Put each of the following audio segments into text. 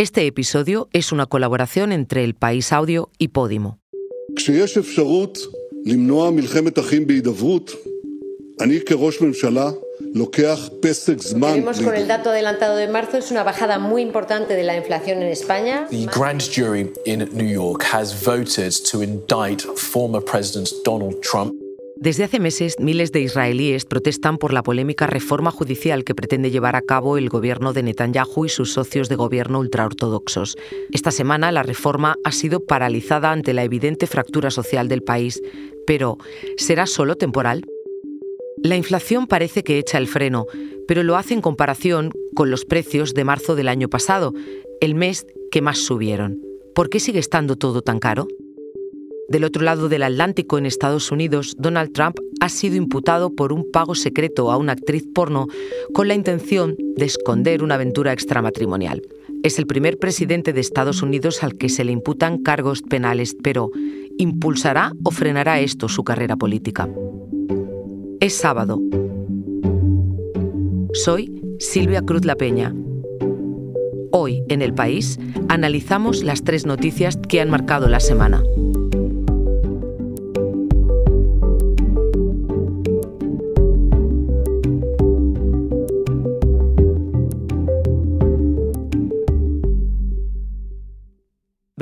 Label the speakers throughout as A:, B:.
A: Este episodio es una colaboración entre El País Audio y Podimo.
B: Vemos con el dato adelantado de marzo, es una bajada muy importante de la inflación en España.
C: The grand jury in New York has voted to indict former President Donald Trump.
A: Desde hace meses, miles de israelíes protestan por la polémica reforma judicial que pretende llevar a cabo el gobierno de Netanyahu y sus socios de gobierno ultraortodoxos. Esta semana la reforma ha sido paralizada ante la evidente fractura social del país. Pero, ¿será solo temporal? La inflación parece que echa el freno, pero lo hace en comparación con los precios de marzo del año pasado, el mes que más subieron. ¿Por qué sigue estando todo tan caro? Del otro lado del Atlántico, en Estados Unidos, Donald Trump ha sido imputado por un pago secreto a una actriz porno con la intención de esconder una aventura extramatrimonial. Es el primer presidente de Estados Unidos al que se le imputan cargos penales, pero ¿impulsará o frenará esto su carrera política? Es sábado. Soy Silvia Cruz La Peña. Hoy, en el país, analizamos las tres noticias que han marcado la semana.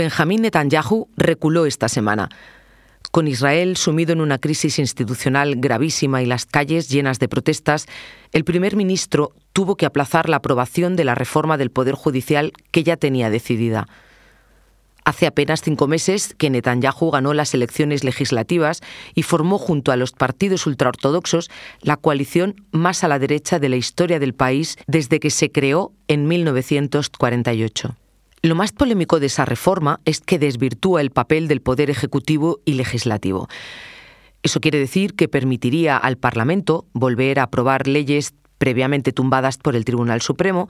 A: Benjamín Netanyahu reculó esta semana. Con Israel sumido en una crisis institucional gravísima y las calles llenas de protestas, el primer ministro tuvo que aplazar la aprobación de la reforma del Poder Judicial que ya tenía decidida. Hace apenas cinco meses que Netanyahu ganó las elecciones legislativas y formó junto a los partidos ultraortodoxos la coalición más a la derecha de la historia del país desde que se creó en 1948. Lo más polémico de esa reforma es que desvirtúa el papel del Poder Ejecutivo y Legislativo. Eso quiere decir que permitiría al Parlamento volver a aprobar leyes previamente tumbadas por el Tribunal Supremo,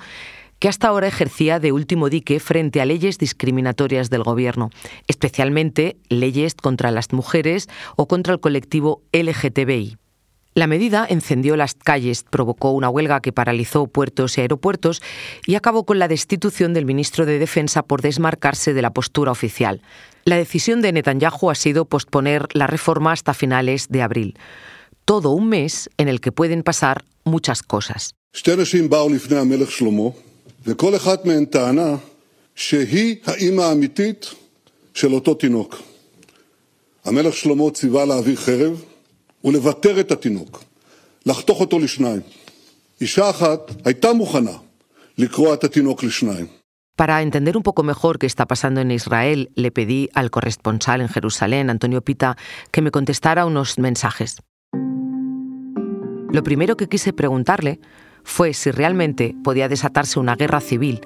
A: que hasta ahora ejercía de último dique frente a leyes discriminatorias del Gobierno, especialmente leyes contra las mujeres o contra el colectivo LGTBI. La medida encendió las calles, provocó una huelga que paralizó puertos y aeropuertos y acabó con la destitución del ministro de Defensa por desmarcarse de la postura oficial. La decisión de Netanyahu ha sido posponer la reforma hasta finales de abril. Todo un mes en el que pueden pasar muchas cosas. Para entender un poco mejor qué está pasando en Israel, le pedí al corresponsal en Jerusalén, Antonio Pita, que me contestara unos mensajes. Lo primero que quise preguntarle fue si realmente podía desatarse una guerra civil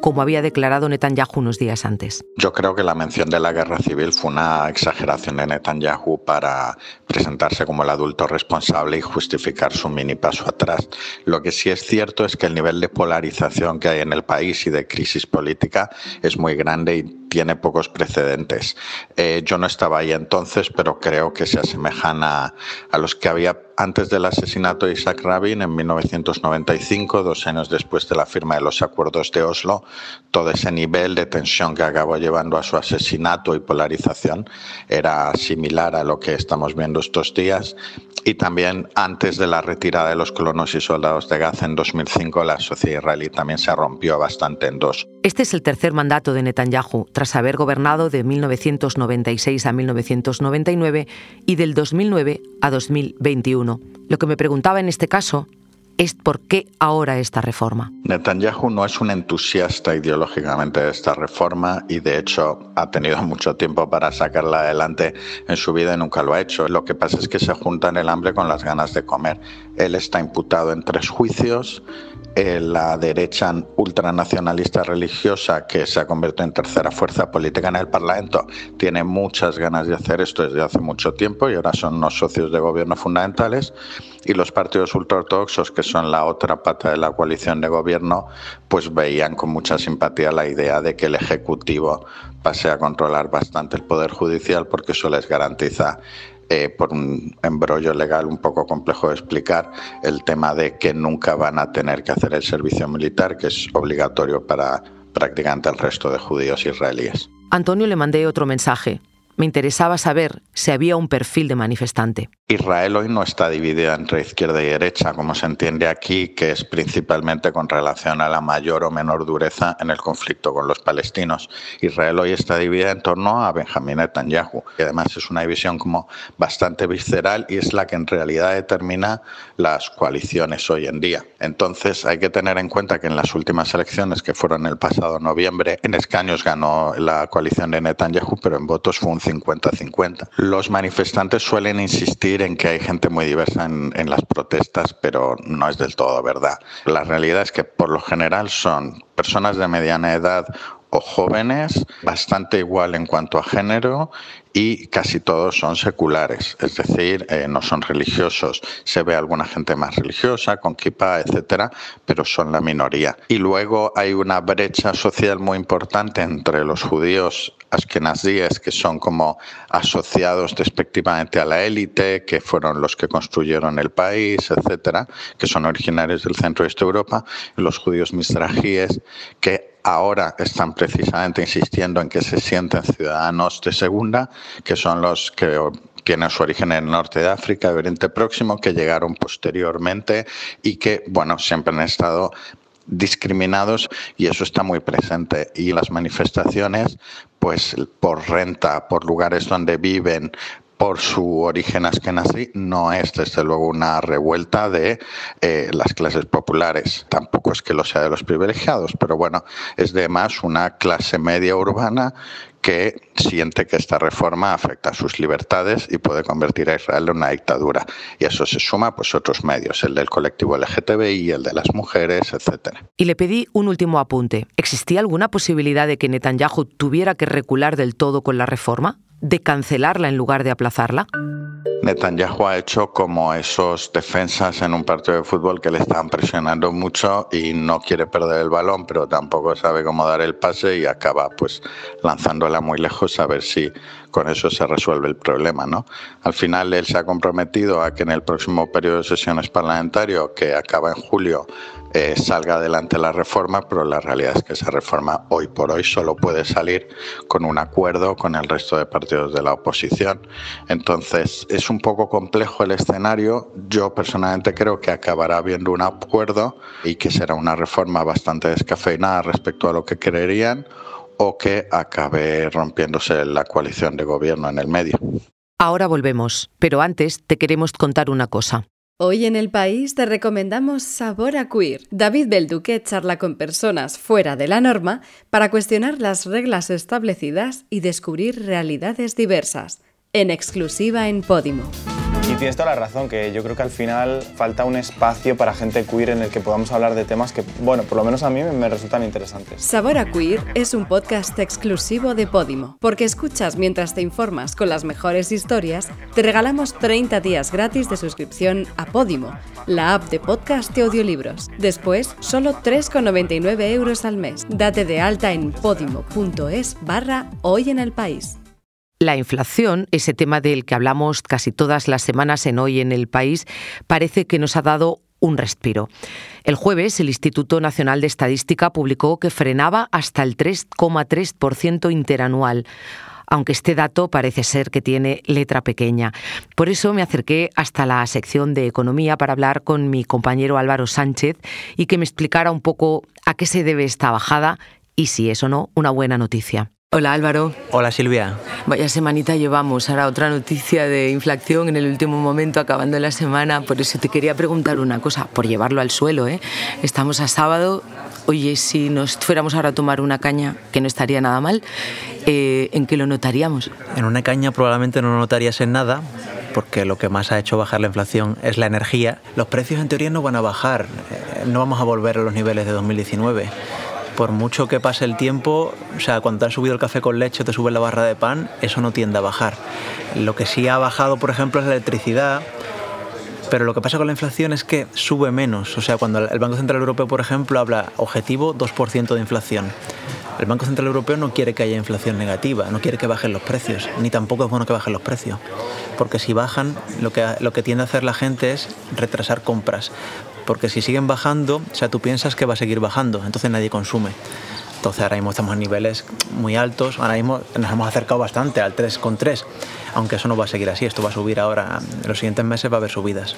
A: como había declarado Netanyahu unos días antes.
D: Yo creo que la mención de la guerra civil fue una exageración de Netanyahu para presentarse como el adulto responsable y justificar su mini paso atrás. Lo que sí es cierto es que el nivel de polarización que hay en el país y de crisis política es muy grande y tiene pocos precedentes. Eh, yo no estaba ahí entonces, pero creo que se asemejan a, a los que había antes del asesinato de Isaac Rabin en 1995, dos años después de la firma de los acuerdos de Oslo, todo ese nivel de tensión que acabó llevando a su asesinato y polarización era similar a lo que estamos viendo estos días. Y también antes de la retirada de los colonos y soldados de Gaza en 2005, la sociedad israelí también se rompió bastante en dos.
A: Este es el tercer mandato de Netanyahu, tras haber gobernado de 1996 a 1999 y del 2009 a 2021. Lo que me preguntaba en este caso es por qué ahora esta reforma.
D: Netanyahu no es un entusiasta ideológicamente de esta reforma y de hecho ha tenido mucho tiempo para sacarla adelante en su vida y nunca lo ha hecho. Lo que pasa es que se juntan el hambre con las ganas de comer. Él está imputado en tres juicios. La derecha ultranacionalista religiosa, que se ha convertido en tercera fuerza política en el Parlamento, tiene muchas ganas de hacer esto desde hace mucho tiempo y ahora son unos socios de gobierno fundamentales. Y los partidos ultraortodoxos, que son la otra pata de la coalición de gobierno, pues veían con mucha simpatía la idea de que el Ejecutivo pase a controlar bastante el Poder Judicial porque eso les garantiza eh, por un embrollo legal un poco complejo de explicar, el tema de que nunca van a tener que hacer el servicio militar, que es obligatorio para prácticamente el resto de judíos israelíes.
A: Antonio le mandé otro mensaje me interesaba saber si había un perfil de manifestante.
D: Israel hoy no está dividida entre izquierda y derecha, como se entiende aquí, que es principalmente con relación a la mayor o menor dureza en el conflicto con los palestinos. Israel hoy está dividida en torno a Benjamín Netanyahu, y además es una división como bastante visceral y es la que en realidad determina las coaliciones hoy en día. Entonces hay que tener en cuenta que en las últimas elecciones que fueron el pasado noviembre, en escaños ganó la coalición de Netanyahu, pero en votos fue 50-50. Los manifestantes suelen insistir en que hay gente muy diversa en, en las protestas, pero no es del todo verdad. La realidad es que por lo general son personas de mediana edad o jóvenes, bastante igual en cuanto a género y casi todos son seculares, es decir, eh, no son religiosos. Se ve alguna gente más religiosa, con kippah, etcétera, pero son la minoría. Y luego hay una brecha social muy importante entre los judíos askenazíes, que son como asociados despectivamente a la élite, que fueron los que construyeron el país, etcétera, que son originarios del centro de Europa, y los judíos misrajíes, que ahora están precisamente insistiendo en que se sienten ciudadanos de segunda, que son los que tienen su origen en el norte de África, Oriente Próximo, que llegaron posteriormente y que, bueno, siempre han estado discriminados y eso está muy presente. Y las manifestaciones, pues por renta, por lugares donde viven, por su origen askenazi, no es desde luego una revuelta de eh, las clases populares. Tampoco es que lo sea de los privilegiados, pero bueno, es de más una clase media urbana que siente que esta reforma afecta a sus libertades y puede convertir a Israel en una dictadura. Y eso se suma pues otros medios, el del colectivo LGTBI, el de las mujeres, etcétera.
A: Y le pedí un último apunte. ¿Existía alguna posibilidad de que Netanyahu tuviera que recular del todo con la reforma? De cancelarla en lugar de aplazarla?
D: Netanyahu ha hecho como esos defensas en un partido de fútbol que le están presionando mucho y no quiere perder el balón, pero tampoco sabe cómo dar el pase y acaba pues lanzándola muy lejos a ver si con eso se resuelve el problema, ¿no? Al final él se ha comprometido a que en el próximo periodo de sesiones parlamentario, que acaba en julio, eh, salga adelante la reforma, pero la realidad es que esa reforma hoy por hoy solo puede salir con un acuerdo con el resto de partidos de la oposición. Entonces es un poco complejo el escenario. Yo personalmente creo que acabará habiendo un acuerdo y que será una reforma bastante descafeinada respecto a lo que creerían o que acabe rompiéndose la coalición de gobierno en el medio.
A: Ahora volvemos, pero antes te queremos contar una cosa.
E: Hoy en el país te recomendamos Sabor a Queer. David Belduque charla con personas fuera de la norma para cuestionar las reglas establecidas y descubrir realidades diversas. En exclusiva en Podimo.
F: Y tienes toda la razón, que yo creo que al final falta un espacio para gente queer en el que podamos hablar de temas que, bueno, por lo menos a mí me resultan interesantes.
E: Sabor a Queer es un podcast exclusivo de Podimo, porque escuchas mientras te informas con las mejores historias, te regalamos 30 días gratis de suscripción a Podimo, la app de podcast de audiolibros. Después, solo 3,99 euros al mes. Date de alta en podimo.es barra hoy en el país.
A: La inflación, ese tema del que hablamos casi todas las semanas en Hoy en el País, parece que nos ha dado un respiro. El jueves, el Instituto Nacional de Estadística publicó que frenaba hasta el 3,3% interanual aunque este dato parece ser que tiene letra pequeña. Por eso me acerqué hasta la sección de economía para hablar con mi compañero Álvaro Sánchez y que me explicara un poco a qué se debe esta bajada y si es o no una buena noticia. Hola Álvaro.
G: Hola Silvia.
A: Vaya semanita llevamos. Ahora otra noticia de inflación en el último momento, acabando la semana. Por eso te quería preguntar una cosa, por llevarlo al suelo. ¿eh? Estamos a sábado. Oye, si nos fuéramos ahora a tomar una caña, que no estaría nada mal, eh, ¿en qué lo notaríamos?
G: En una caña probablemente no notarías en nada, porque lo que más ha hecho bajar la inflación es la energía. Los precios en teoría no van a bajar, eh, no vamos a volver a los niveles de 2019 por mucho que pase el tiempo, o sea, cuando te has subido el café con leche o te sube la barra de pan, eso no tiende a bajar. Lo que sí ha bajado, por ejemplo, es la electricidad, pero lo que pasa con la inflación es que sube menos. O sea, cuando el Banco Central Europeo, por ejemplo, habla objetivo 2% de inflación. El Banco Central Europeo no quiere que haya inflación negativa, no quiere que bajen los precios, ni tampoco es bueno que bajen los precios. Porque si bajan, lo que, lo que tiende a hacer la gente es retrasar compras porque si siguen bajando, o sea, tú piensas que va a seguir bajando, entonces nadie consume. Entonces ahora mismo estamos en niveles muy altos, ahora mismo nos hemos acercado bastante al 3,3, aunque eso no va a seguir así, esto va a subir ahora, en los siguientes meses va a haber subidas.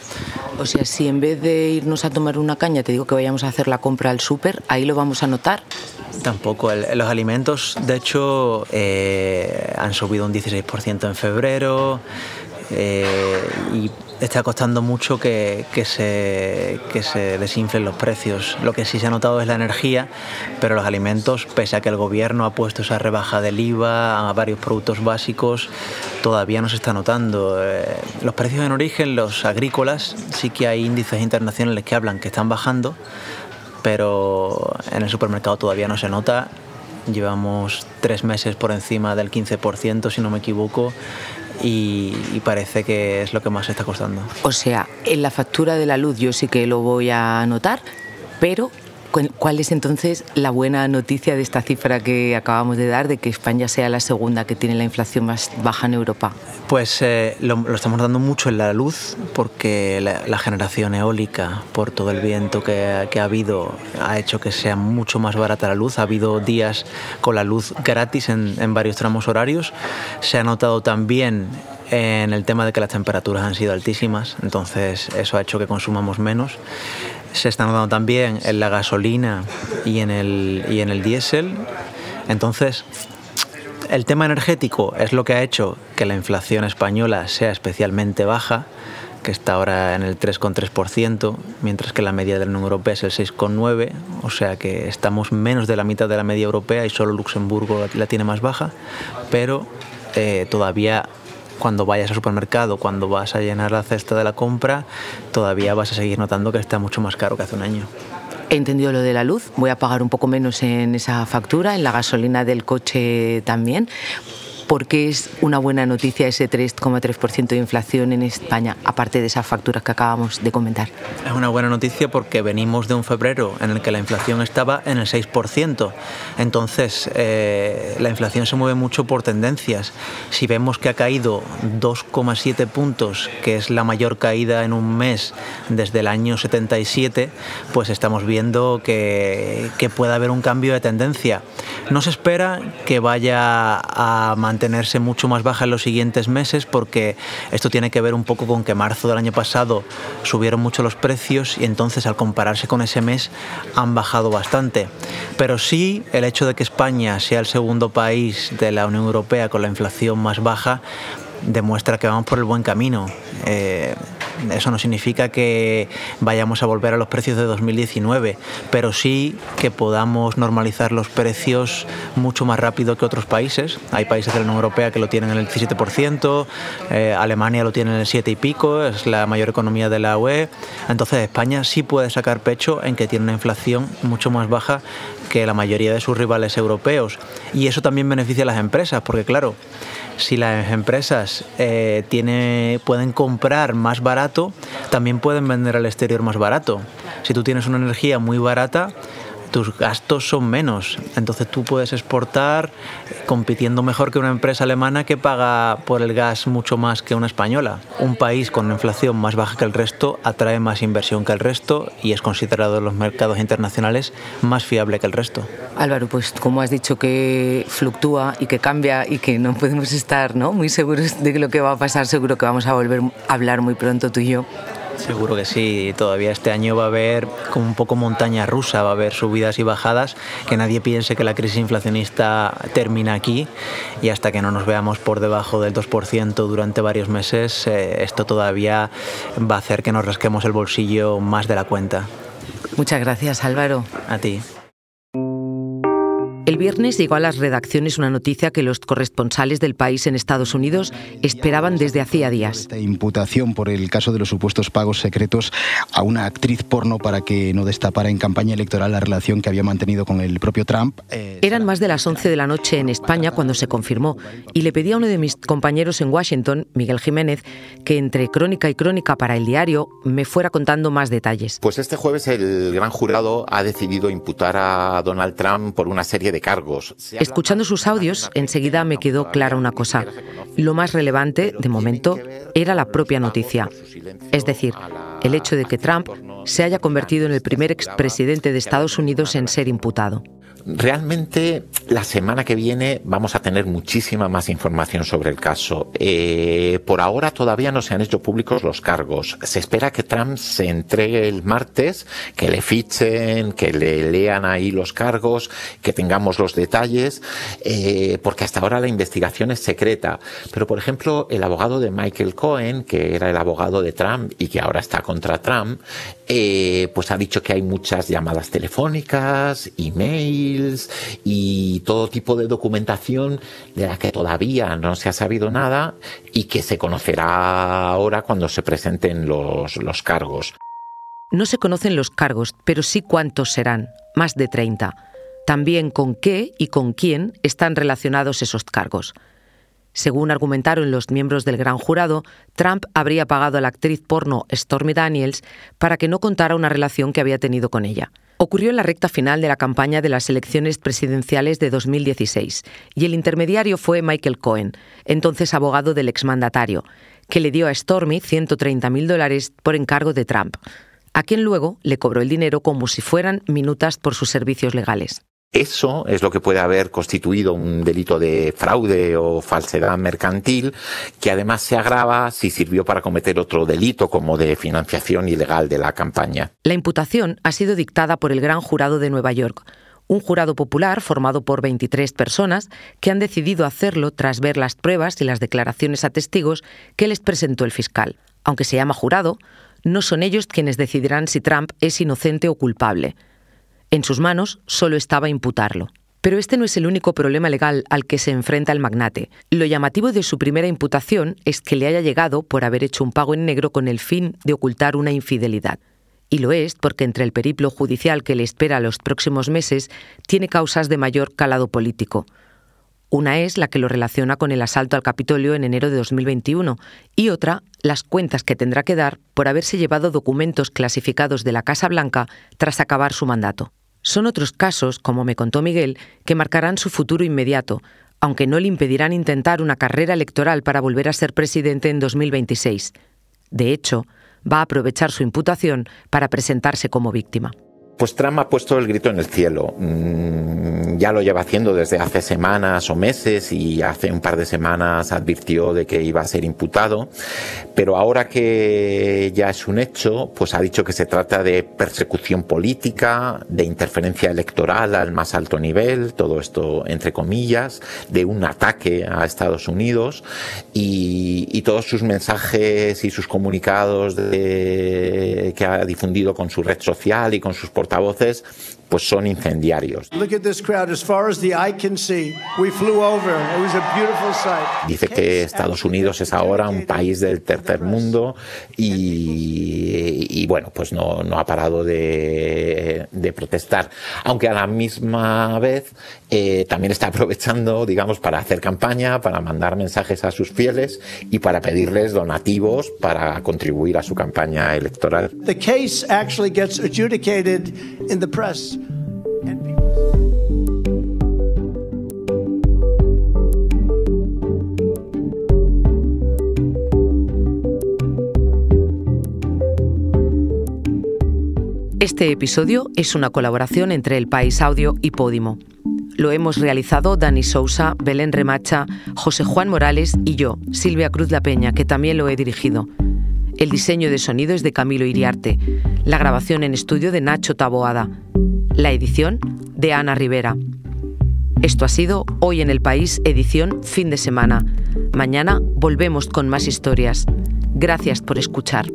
A: O sea, si en vez de irnos a tomar una caña te digo que vayamos a hacer la compra al súper, ahí lo vamos a notar.
G: Tampoco. los alimentos, de hecho, eh, han subido un 16% en febrero eh, y está costando mucho que, se, que se desinflen los precios. Lo que sí se ha notado es la energía, pero los alimentos, pese a que el gobierno ha puesto esa rebaja del IVA a varios productos básicos, todavía no se está notando. Eh, los precios en origen, los agrícolas, sí que hay índices internacionales que hablan que están bajando, pero en el supermercado todavía no se nota. Llevamos tres meses por encima del 15%, si no me equivoco, y, parece que es lo que más está costando.
A: O sea, en la factura de la luz yo sí que lo voy a notar, pero ¿Cuál es entonces la buena noticia de esta cifra que acabamos de dar, de que España sea la segunda que tiene la inflación más baja en Europa?
G: Pues eh, lo, estamos dando mucho en la luz, porque la, generación eólica, por todo el viento que, ha habido, ha hecho que sea mucho más barata la luz. Ha habido días con la luz gratis en, en varios tramos horarios. Se ha notado también en el tema de que las temperaturas han sido altísimas, entonces eso ha hecho que consumamos menos se está notando también en la gasolina y en el, y en el diésel. Entonces, el tema energético es lo que ha hecho que la inflación española sea especialmente baja, que está ahora en el 3,3%, mientras que la media de la Unión Europea es el 6,9%, o sea que estamos menos de la mitad de la media europea y solo Luxemburgo la tiene más baja, pero eh, todavía cuando vayas al supermercado, cuando vas a llenar la cesta de la compra, todavía vas a seguir notando que está mucho más caro que hace un año.
A: He entendido lo de la luz, voy a pagar un poco menos en esa factura, en la gasolina del coche también, porque es una buena noticia ese 3,3% de inflación en España, aparte de esas facturas que acabamos de comentar.
G: Es una buena noticia porque venimos de un febrero en el que la inflación estaba en el 6%. Entonces, eh, la inflación se mueve mucho por tendencias. Si vemos que ha caído 2,7 puntos, que es la mayor caída en un mes desde el año 77, pues estamos viendo que, que puede haber un cambio de tendencia. No se espera que vaya a mantener tenerse mucho más baja en los siguientes meses porque esto tiene que ver un poco con que marzo del año pasado subieron mucho los precios y entonces al compararse con ese mes han bajado bastante. Pero sí el hecho de que España sea el segundo país de la Unión Europea con la inflación más baja demuestra que vamos por el buen camino. Eh, eso no significa que vayamos a volver a los precios de 2019, pero sí que podamos normalizar los precios mucho más rápido que otros países. Hay países de la Unión Europea que lo tienen en el 17%, eh, Alemania lo tiene en el 7 y pico, es la mayor economía de la UE. Entonces España sí puede sacar pecho en que tiene una inflación mucho más baja que la mayoría de sus rivales europeos. Y eso también beneficia a las empresas, porque claro, si las empresas eh, tiene, pueden comprar más barato, también pueden vender al exterior más barato. Si tú tienes una energía muy barata, tus gastos son menos. Entonces tú puedes exportar compitiendo mejor que una empresa alemana que paga por el gas mucho más que una española. Un país con una inflación más baja que el resto atrae más inversión que el resto y es considerado en los mercados internacionales más fiable que el resto.
A: Álvaro, pues como has dicho que fluctúa y que cambia y que no podemos estar ¿no? muy seguros de lo que va a pasar, seguro que vamos a volver a hablar muy pronto tú y yo.
G: Seguro que sí, todavía este año va a haber como un poco montaña rusa, va a haber subidas y bajadas, que nadie piense que la crisis inflacionista termina aquí y hasta que no nos veamos por debajo del 2% durante varios meses, eh, esto todavía va a hacer que nos rasquemos el bolsillo más de la cuenta.
A: Muchas gracias Álvaro.
G: A ti.
A: El viernes llegó a las redacciones una noticia que los corresponsales del país en Estados Unidos esperaban desde hacía días.
H: Esta imputación por el caso de los supuestos pagos secretos a una actriz porno para que no destapara en campaña electoral la relación que había mantenido con el propio Trump.
A: Eh, Eran más de las 11 de la noche en España cuando se confirmó y le pedí a uno de mis compañeros en Washington, Miguel Jiménez, que entre crónica y crónica para el diario me fuera contando más detalles.
I: Pues este jueves el gran jurado ha decidido imputar a Donald Trump por una serie de cargos.
A: Escuchando sus audios, enseguida me quedó clara una cosa. Lo más relevante, de momento, era la propia noticia. Es decir, el hecho de que Trump se haya convertido en el primer expresidente de Estados Unidos en ser imputado.
I: Realmente la semana que viene vamos a tener muchísima más información sobre el caso. Eh, por ahora todavía no se han hecho públicos los cargos. Se espera que Trump se entregue el martes, que le fichen, que le lean ahí los cargos, que tengamos los detalles, eh, porque hasta ahora la investigación es secreta. Pero por ejemplo, el abogado de Michael Cohen, que era el abogado de Trump y que ahora está contra Trump, eh, pues ha dicho que hay muchas llamadas telefónicas, y todo tipo de documentación de la que todavía no se ha sabido nada y que se conocerá ahora cuando se presenten los, los cargos.
A: No se conocen los cargos, pero sí cuántos serán, más de 30. También con qué y con quién están relacionados esos cargos. Según argumentaron los miembros del gran jurado, Trump habría pagado a la actriz porno Stormy Daniels para que no contara una relación que había tenido con ella. Ocurrió en la recta final de la campaña de las elecciones presidenciales de 2016 y el intermediario fue Michael Cohen, entonces abogado del exmandatario, que le dio a Stormy 130.000 dólares por encargo de Trump, a quien luego le cobró el dinero como si fueran minutas por sus servicios legales.
I: Eso es lo que puede haber constituido un delito de fraude o falsedad mercantil, que además se agrava si sirvió para cometer otro delito como de financiación ilegal de la campaña.
A: La imputación ha sido dictada por el Gran Jurado de Nueva York, un jurado popular formado por 23 personas que han decidido hacerlo tras ver las pruebas y las declaraciones a testigos que les presentó el fiscal. Aunque se llama jurado, no son ellos quienes decidirán si Trump es inocente o culpable. En sus manos solo estaba imputarlo. Pero este no es el único problema legal al que se enfrenta el magnate. Lo llamativo de su primera imputación es que le haya llegado por haber hecho un pago en negro con el fin de ocultar una infidelidad. Y lo es porque entre el periplo judicial que le espera los próximos meses tiene causas de mayor calado político. Una es la que lo relaciona con el asalto al Capitolio en enero de 2021 y otra, las cuentas que tendrá que dar por haberse llevado documentos clasificados de la Casa Blanca tras acabar su mandato. Son otros casos, como me contó Miguel, que marcarán su futuro inmediato, aunque no le impedirán intentar una carrera electoral para volver a ser presidente en 2026. De hecho, va a aprovechar su imputación para presentarse como víctima.
I: Pues Trump ha puesto el grito en el cielo. Mm, ya lo lleva haciendo desde hace semanas o meses y hace un par de semanas advirtió de que iba a ser imputado. Pero ahora que ya es un hecho, pues ha dicho que se trata de persecución política, de interferencia electoral al más alto nivel, todo esto entre comillas, de un ataque a Estados Unidos y, todos sus mensajes y sus comunicados que ha difundido con su red social y con sus portales portavoces pues son incendiarios. Dice que Estados Unidos es ahora un país del tercer mundo y, bueno, pues no, no ha parado de, de, protestar, aunque a la misma vez eh, también está aprovechando, digamos, para hacer campaña, para mandar mensajes a sus fieles y para pedirles donativos para contribuir a su campaña electoral. The case actually gets adjudicated in the press.
A: Este episodio es una colaboración entre El País Audio y Podimo. Lo hemos realizado Dani Sousa, Belén Remacha, José Juan Morales y yo, Silvia Cruz La Peña, que también lo he dirigido. El diseño de sonido es de Camilo Iriarte, la grabación en estudio de Nacho Taboada, la edición de Ana Rivera. Esto ha sido Hoy en el País, edición fin de semana. Mañana volvemos con más historias. Gracias por escuchar.